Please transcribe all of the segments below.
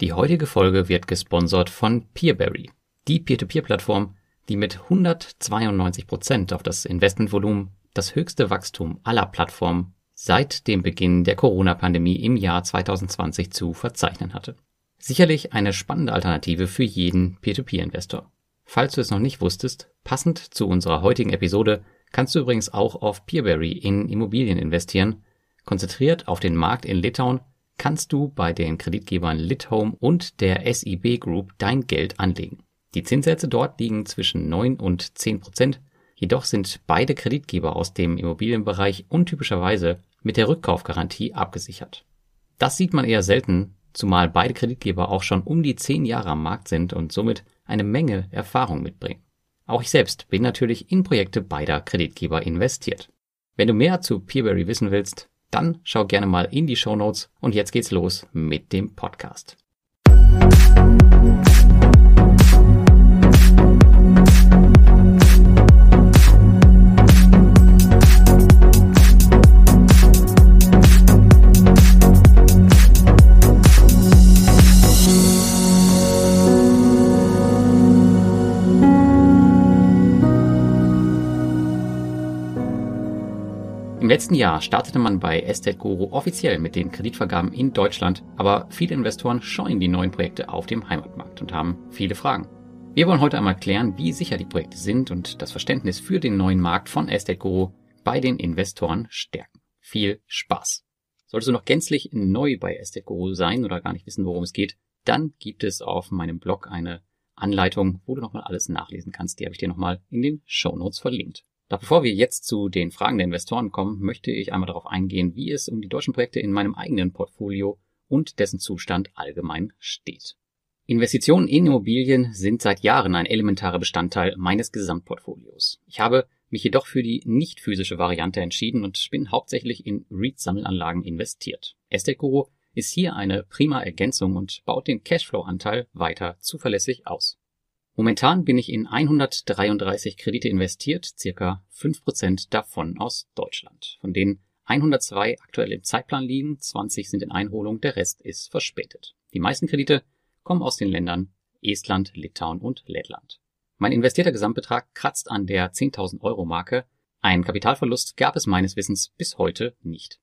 Die heutige Folge wird gesponsert von Peerberry, die Peer-to-Peer-Plattform, die mit 192 Prozent auf das Investmentvolumen das höchste Wachstum aller Plattformen seit dem Beginn der Corona-Pandemie im Jahr 2020 zu verzeichnen hatte. Sicherlich eine spannende Alternative für jeden Peer-to-Peer-Investor. Falls du es noch nicht wusstest, passend zu unserer heutigen Episode kannst du übrigens auch auf Peerberry in Immobilien investieren. Konzentriert auf den Markt in Litauen kannst du bei den Kreditgebern Lithome und der SIB Group dein Geld anlegen. Die Zinssätze dort liegen zwischen 9 und 10 Prozent, jedoch sind beide Kreditgeber aus dem Immobilienbereich untypischerweise mit der Rückkaufgarantie abgesichert. Das sieht man eher selten, zumal beide Kreditgeber auch schon um die zehn Jahre am Markt sind und somit eine Menge Erfahrung mitbringen. Auch ich selbst bin natürlich in Projekte beider Kreditgeber investiert. Wenn du mehr zu Peerberry wissen willst, dann schau gerne mal in die Show Notes und jetzt geht's los mit dem Podcast. Im letzten Jahr startete man bei Estate Guru offiziell mit den Kreditvergaben in Deutschland, aber viele Investoren scheuen die neuen Projekte auf dem Heimatmarkt und haben viele Fragen. Wir wollen heute einmal klären, wie sicher die Projekte sind und das Verständnis für den neuen Markt von Estate Guru bei den Investoren stärken. Viel Spaß! Solltest du noch gänzlich neu bei Estate Guru sein oder gar nicht wissen, worum es geht, dann gibt es auf meinem Blog eine Anleitung, wo du nochmal alles nachlesen kannst. Die habe ich dir nochmal in den Show Notes verlinkt. Doch bevor wir jetzt zu den Fragen der Investoren kommen, möchte ich einmal darauf eingehen, wie es um die deutschen Projekte in meinem eigenen Portfolio und dessen Zustand allgemein steht. Investitionen in Immobilien sind seit Jahren ein elementarer Bestandteil meines Gesamtportfolios. Ich habe mich jedoch für die nicht physische Variante entschieden und bin hauptsächlich in REIT-Sammelanlagen investiert. Estate ist hier eine prima Ergänzung und baut den Cashflow-Anteil weiter zuverlässig aus. Momentan bin ich in 133 Kredite investiert, circa 5% davon aus Deutschland, von denen 102 aktuell im Zeitplan liegen, 20 sind in Einholung, der Rest ist verspätet. Die meisten Kredite kommen aus den Ländern Estland, Litauen und Lettland. Mein investierter Gesamtbetrag kratzt an der 10.000 Euro Marke. Einen Kapitalverlust gab es meines Wissens bis heute nicht.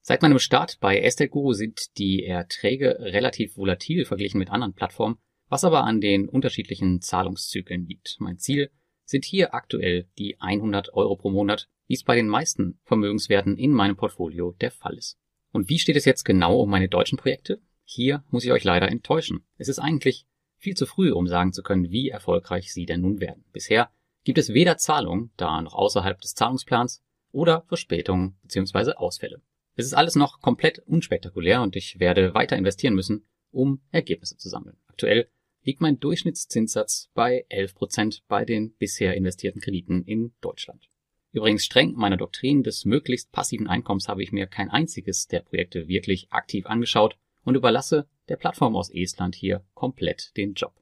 Seit meinem Start bei Estate Guru sind die Erträge relativ volatil verglichen mit anderen Plattformen was aber an den unterschiedlichen Zahlungszyklen liegt. Mein Ziel sind hier aktuell die 100 Euro pro Monat, wie es bei den meisten Vermögenswerten in meinem Portfolio der Fall ist. Und wie steht es jetzt genau um meine deutschen Projekte? Hier muss ich euch leider enttäuschen. Es ist eigentlich viel zu früh, um sagen zu können, wie erfolgreich sie denn nun werden. Bisher gibt es weder Zahlungen, da noch außerhalb des Zahlungsplans, oder Verspätungen bzw. Ausfälle. Es ist alles noch komplett unspektakulär und ich werde weiter investieren müssen, um Ergebnisse zu sammeln. Aktuell liegt mein Durchschnittszinssatz bei 11 Prozent bei den bisher investierten Krediten in Deutschland. Übrigens streng meiner Doktrin des möglichst passiven Einkommens habe ich mir kein einziges der Projekte wirklich aktiv angeschaut und überlasse der Plattform aus Estland hier komplett den Job.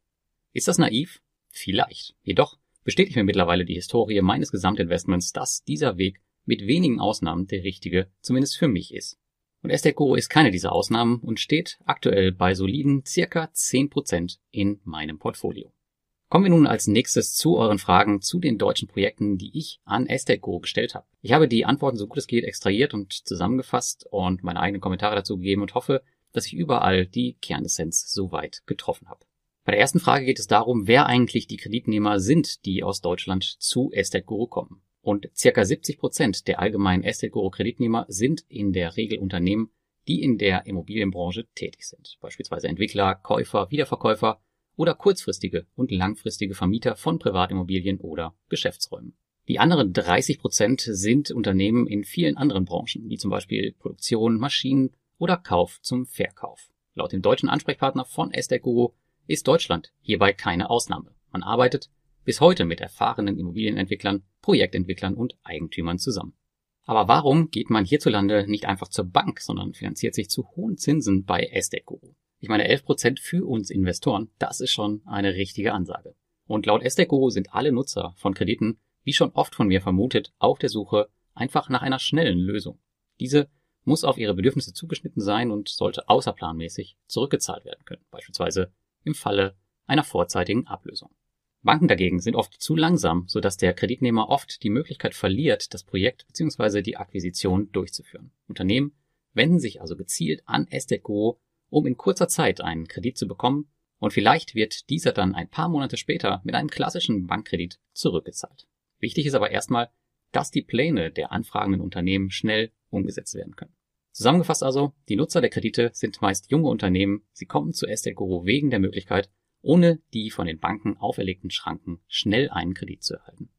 Ist das naiv? Vielleicht. Jedoch bestätigt mir mittlerweile die Historie meines Gesamtinvestments, dass dieser Weg mit wenigen Ausnahmen der richtige, zumindest für mich ist. Und Esteco ist keine dieser Ausnahmen und steht aktuell bei soliden circa 10% in meinem Portfolio. Kommen wir nun als nächstes zu euren Fragen zu den deutschen Projekten, die ich an Esteco gestellt habe. Ich habe die Antworten so gut es geht extrahiert und zusammengefasst und meine eigenen Kommentare dazu gegeben und hoffe, dass ich überall die Kernessenz soweit getroffen habe. Bei der ersten Frage geht es darum, wer eigentlich die Kreditnehmer sind, die aus Deutschland zu Guru kommen. Und circa 70 Prozent der allgemeinen Estate Guru Kreditnehmer sind in der Regel Unternehmen, die in der Immobilienbranche tätig sind. Beispielsweise Entwickler, Käufer, Wiederverkäufer oder kurzfristige und langfristige Vermieter von Privatimmobilien oder Geschäftsräumen. Die anderen 30 Prozent sind Unternehmen in vielen anderen Branchen, wie zum Beispiel Produktion, Maschinen oder Kauf zum Verkauf. Laut dem deutschen Ansprechpartner von Estate Guru ist Deutschland hierbei keine Ausnahme. Man arbeitet bis heute mit erfahrenen Immobilienentwicklern, Projektentwicklern und Eigentümern zusammen. Aber warum geht man hierzulande nicht einfach zur Bank, sondern finanziert sich zu hohen Zinsen bei Esteco? Ich meine, 11% für uns Investoren, das ist schon eine richtige Ansage. Und laut Esteco sind alle Nutzer von Krediten, wie schon oft von mir vermutet, auf der Suche einfach nach einer schnellen Lösung. Diese muss auf ihre Bedürfnisse zugeschnitten sein und sollte außerplanmäßig zurückgezahlt werden können, beispielsweise im Falle einer vorzeitigen Ablösung. Banken dagegen sind oft zu langsam, sodass der Kreditnehmer oft die Möglichkeit verliert, das Projekt bzw. die Akquisition durchzuführen. Unternehmen wenden sich also gezielt an Estate um in kurzer Zeit einen Kredit zu bekommen und vielleicht wird dieser dann ein paar Monate später mit einem klassischen Bankkredit zurückgezahlt. Wichtig ist aber erstmal, dass die Pläne der anfragenden Unternehmen schnell umgesetzt werden können. Zusammengefasst also, die Nutzer der Kredite sind meist junge Unternehmen, sie kommen zu Estate wegen der Möglichkeit, ohne die von den Banken auferlegten Schranken schnell einen Kredit zu erhalten.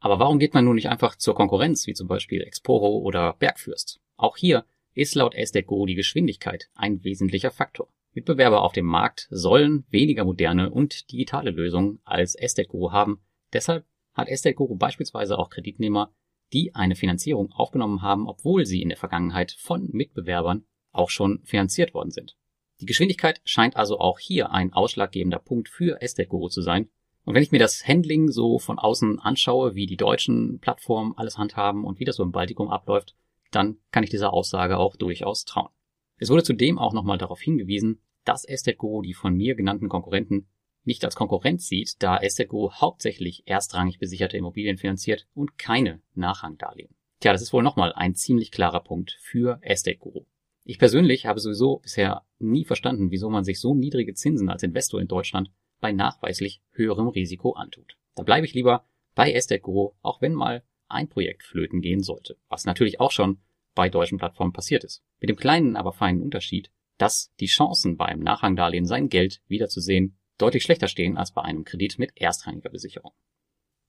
Aber warum geht man nun nicht einfach zur Konkurrenz, wie zum Beispiel Exporo oder Bergfürst? Auch hier ist laut Estate die Geschwindigkeit ein wesentlicher Faktor. Mitbewerber auf dem Markt sollen weniger moderne und digitale Lösungen als Estate haben. Deshalb hat Estate beispielsweise auch Kreditnehmer, die eine Finanzierung aufgenommen haben, obwohl sie in der Vergangenheit von Mitbewerbern auch schon finanziert worden sind. Die Geschwindigkeit scheint also auch hier ein ausschlaggebender Punkt für Estate Guru zu sein. Und wenn ich mir das Handling so von außen anschaue, wie die deutschen Plattformen alles handhaben und wie das so im Baltikum abläuft, dann kann ich dieser Aussage auch durchaus trauen. Es wurde zudem auch nochmal darauf hingewiesen, dass Estate Guru die von mir genannten Konkurrenten nicht als Konkurrenz sieht, da Estate Guru hauptsächlich erstrangig besicherte Immobilien finanziert und keine Nachrangdarlehen. Tja, das ist wohl nochmal ein ziemlich klarer Punkt für Estate Guru. Ich persönlich habe sowieso bisher nie verstanden, wieso man sich so niedrige Zinsen als Investor in Deutschland bei nachweislich höherem Risiko antut. Da bleibe ich lieber bei Estate Guru, auch wenn mal ein Projekt flöten gehen sollte, was natürlich auch schon bei deutschen Plattformen passiert ist. Mit dem kleinen, aber feinen Unterschied, dass die Chancen beim Nachrangdarlehen sein Geld wiederzusehen deutlich schlechter stehen als bei einem Kredit mit erstrangiger Besicherung.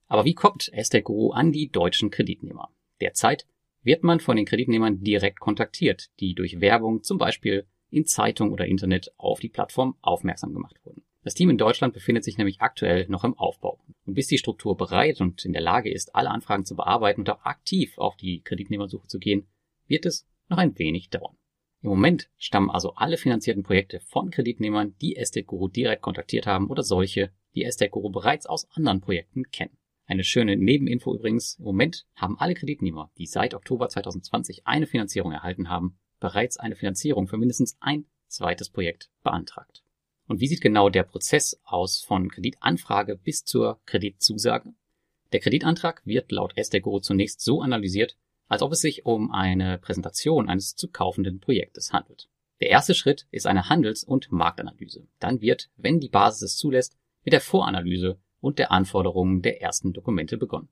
Aber wie kommt Estate Guru an die deutschen Kreditnehmer? Derzeit wird man von den Kreditnehmern direkt kontaktiert, die durch Werbung zum Beispiel in Zeitung oder Internet auf die Plattform aufmerksam gemacht wurden. Das Team in Deutschland befindet sich nämlich aktuell noch im Aufbau. Und bis die Struktur bereit und in der Lage ist, alle Anfragen zu bearbeiten und auch aktiv auf die Kreditnehmersuche zu gehen, wird es noch ein wenig dauern. Im Moment stammen also alle finanzierten Projekte von Kreditnehmern, die Estate Guru direkt kontaktiert haben oder solche, die Estate Guru bereits aus anderen Projekten kennen. Eine schöne Nebeninfo übrigens, im Moment haben alle Kreditnehmer, die seit Oktober 2020 eine Finanzierung erhalten haben, bereits eine Finanzierung für mindestens ein zweites Projekt beantragt. Und wie sieht genau der Prozess aus von Kreditanfrage bis zur Kreditzusage? Der Kreditantrag wird laut SDGO zunächst so analysiert, als ob es sich um eine Präsentation eines zu kaufenden Projektes handelt. Der erste Schritt ist eine Handels- und Marktanalyse. Dann wird, wenn die Basis es zulässt, mit der Voranalyse und der Anforderungen der ersten Dokumente begonnen.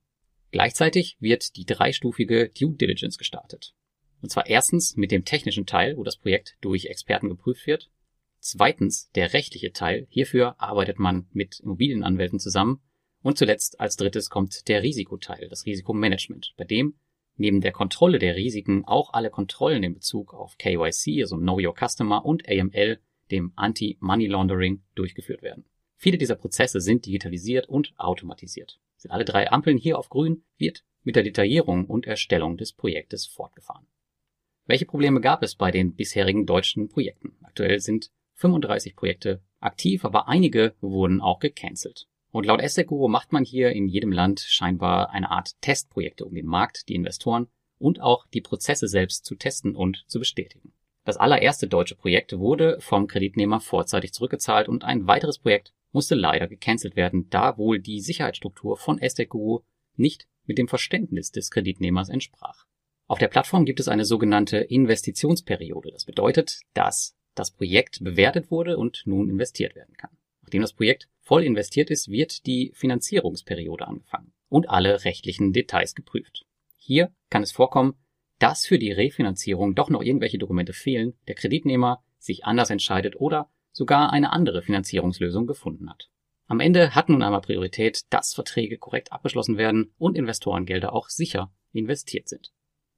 Gleichzeitig wird die dreistufige Due Diligence gestartet. Und zwar erstens mit dem technischen Teil, wo das Projekt durch Experten geprüft wird. Zweitens der rechtliche Teil. Hierfür arbeitet man mit Immobilienanwälten zusammen. Und zuletzt als drittes kommt der Risikoteil, das Risikomanagement, bei dem neben der Kontrolle der Risiken auch alle Kontrollen in Bezug auf KYC, also Know Your Customer und AML, dem Anti-Money Laundering, durchgeführt werden. Viele dieser Prozesse sind digitalisiert und automatisiert. Sind alle drei Ampeln hier auf grün, wird mit der Detaillierung und Erstellung des Projektes fortgefahren. Welche Probleme gab es bei den bisherigen deutschen Projekten? Aktuell sind 35 Projekte aktiv, aber einige wurden auch gecancelt. Und laut Esteguro macht man hier in jedem Land scheinbar eine Art Testprojekte, um den Markt, die Investoren und auch die Prozesse selbst zu testen und zu bestätigen. Das allererste deutsche Projekt wurde vom Kreditnehmer vorzeitig zurückgezahlt und ein weiteres Projekt musste leider gecancelt werden, da wohl die Sicherheitsstruktur von Esteguru nicht mit dem Verständnis des Kreditnehmers entsprach. Auf der Plattform gibt es eine sogenannte Investitionsperiode. Das bedeutet, dass das Projekt bewertet wurde und nun investiert werden kann. Nachdem das Projekt voll investiert ist, wird die Finanzierungsperiode angefangen und alle rechtlichen Details geprüft. Hier kann es vorkommen, dass für die Refinanzierung doch noch irgendwelche Dokumente fehlen, der Kreditnehmer sich anders entscheidet oder sogar eine andere Finanzierungslösung gefunden hat. Am Ende hat nun einmal Priorität, dass Verträge korrekt abgeschlossen werden und Investorengelder auch sicher investiert sind.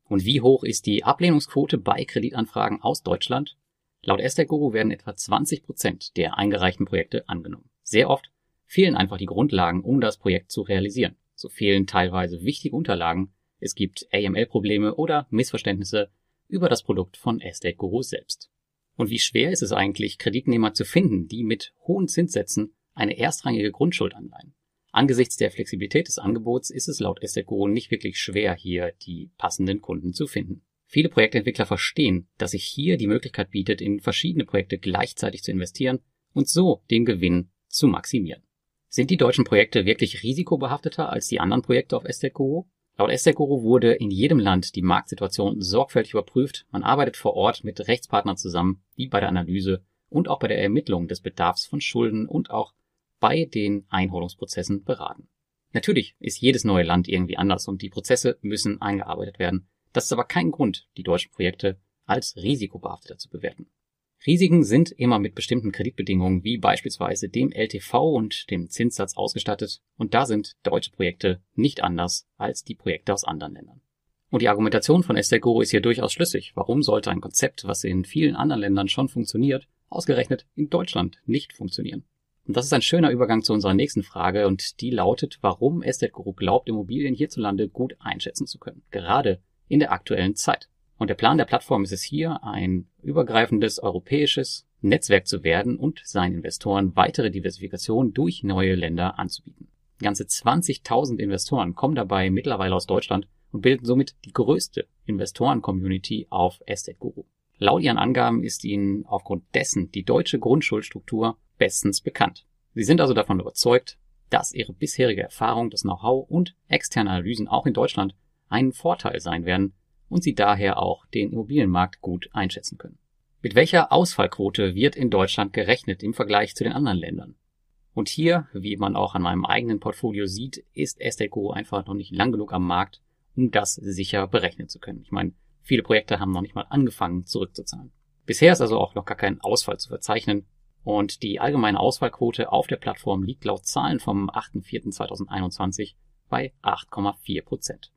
Und wie hoch ist die Ablehnungsquote bei Kreditanfragen aus Deutschland? Laut Esther Guru werden etwa 20 Prozent der eingereichten Projekte angenommen. Sehr oft fehlen einfach die Grundlagen, um das Projekt zu realisieren. So fehlen teilweise wichtige Unterlagen, es gibt AML-Probleme oder Missverständnisse über das Produkt von Estate Guru selbst. Und wie schwer ist es eigentlich, Kreditnehmer zu finden, die mit hohen Zinssätzen eine erstrangige Grundschuld anleihen? Angesichts der Flexibilität des Angebots ist es laut Guru nicht wirklich schwer, hier die passenden Kunden zu finden. Viele Projektentwickler verstehen, dass sich hier die Möglichkeit bietet, in verschiedene Projekte gleichzeitig zu investieren und so den Gewinn zu maximieren. Sind die deutschen Projekte wirklich risikobehafteter als die anderen Projekte auf Guru? Laut Estate Guru wurde in jedem Land die Marktsituation sorgfältig überprüft. Man arbeitet vor Ort mit Rechtspartnern zusammen, die bei der Analyse und auch bei der Ermittlung des Bedarfs von Schulden und auch bei den Einholungsprozessen beraten. Natürlich ist jedes neue Land irgendwie anders und die Prozesse müssen eingearbeitet werden. Das ist aber kein Grund, die deutschen Projekte als risikobehafteter zu bewerten. Risiken sind immer mit bestimmten Kreditbedingungen wie beispielsweise dem LTV und dem Zinssatz ausgestattet und da sind deutsche Projekte nicht anders als die Projekte aus anderen Ländern. Und die Argumentation von Esther Goro ist hier durchaus schlüssig. Warum sollte ein Konzept, was in vielen anderen Ländern schon funktioniert, ausgerechnet in Deutschland nicht funktionieren? Und das ist ein schöner Übergang zu unserer nächsten Frage und die lautet, warum Estate Guru glaubt, Immobilien hierzulande gut einschätzen zu können, gerade in der aktuellen Zeit. Und der Plan der Plattform ist es hier, ein übergreifendes europäisches Netzwerk zu werden und seinen Investoren weitere Diversifikation durch neue Länder anzubieten. Ganze 20.000 Investoren kommen dabei mittlerweile aus Deutschland und bilden somit die größte Investoren-Community auf Estate Guru. Laut ihren Angaben ist ihnen aufgrund dessen die deutsche Grundschuldstruktur bestens bekannt. Sie sind also davon überzeugt, dass ihre bisherige Erfahrung, das Know-how und externe Analysen auch in Deutschland einen Vorteil sein werden und sie daher auch den Immobilienmarkt gut einschätzen können. Mit welcher Ausfallquote wird in Deutschland gerechnet im Vergleich zu den anderen Ländern? Und hier, wie man auch an meinem eigenen Portfolio sieht, ist Esteco einfach noch nicht lang genug am Markt, um das sicher berechnen zu können. Ich meine, viele Projekte haben noch nicht mal angefangen zurückzuzahlen. Bisher ist also auch noch gar kein Ausfall zu verzeichnen und die allgemeine Ausfallquote auf der Plattform liegt laut Zahlen vom 8.4.2021 bei 8,4 Prozent.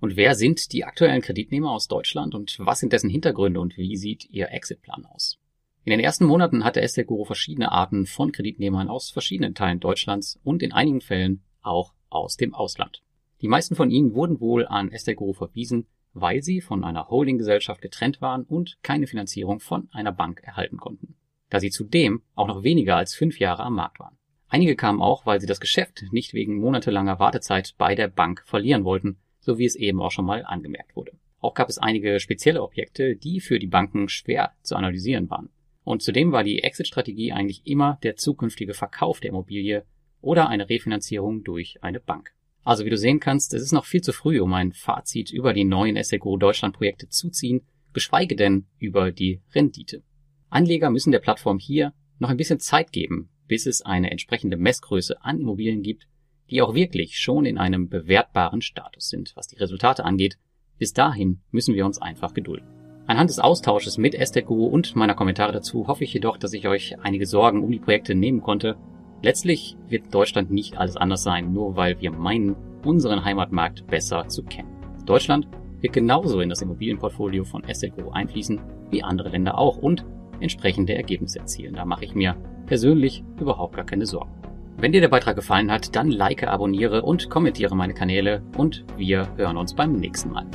Und wer sind die aktuellen Kreditnehmer aus Deutschland und was sind dessen Hintergründe und wie sieht ihr Exitplan aus? In den ersten Monaten hatte Estate Guru verschiedene Arten von Kreditnehmern aus verschiedenen Teilen Deutschlands und in einigen Fällen auch aus dem Ausland. Die meisten von ihnen wurden wohl an Estate Guru verwiesen, weil sie von einer Holdinggesellschaft getrennt waren und keine Finanzierung von einer Bank erhalten konnten. Da sie zudem auch noch weniger als fünf Jahre am Markt waren. Einige kamen auch, weil sie das Geschäft nicht wegen monatelanger Wartezeit bei der Bank verlieren wollten so wie es eben auch schon mal angemerkt wurde. Auch gab es einige spezielle Objekte, die für die Banken schwer zu analysieren waren. Und zudem war die Exit-Strategie eigentlich immer der zukünftige Verkauf der Immobilie oder eine Refinanzierung durch eine Bank. Also wie du sehen kannst, es ist noch viel zu früh, um ein Fazit über die neuen SEGO Deutschland Projekte zu ziehen, geschweige denn über die Rendite. Anleger müssen der Plattform hier noch ein bisschen Zeit geben, bis es eine entsprechende Messgröße an Immobilien gibt, die auch wirklich schon in einem bewertbaren Status sind, was die Resultate angeht. Bis dahin müssen wir uns einfach gedulden. Anhand des Austausches mit Esteguru und meiner Kommentare dazu hoffe ich jedoch, dass ich euch einige Sorgen um die Projekte nehmen konnte. Letztlich wird Deutschland nicht alles anders sein, nur weil wir meinen, unseren Heimatmarkt besser zu kennen. Deutschland wird genauso in das Immobilienportfolio von Esteguru einfließen, wie andere Länder auch und entsprechende Ergebnisse erzielen. Da mache ich mir persönlich überhaupt gar keine Sorgen. Wenn dir der Beitrag gefallen hat, dann like, abonniere und kommentiere meine Kanäle und wir hören uns beim nächsten Mal.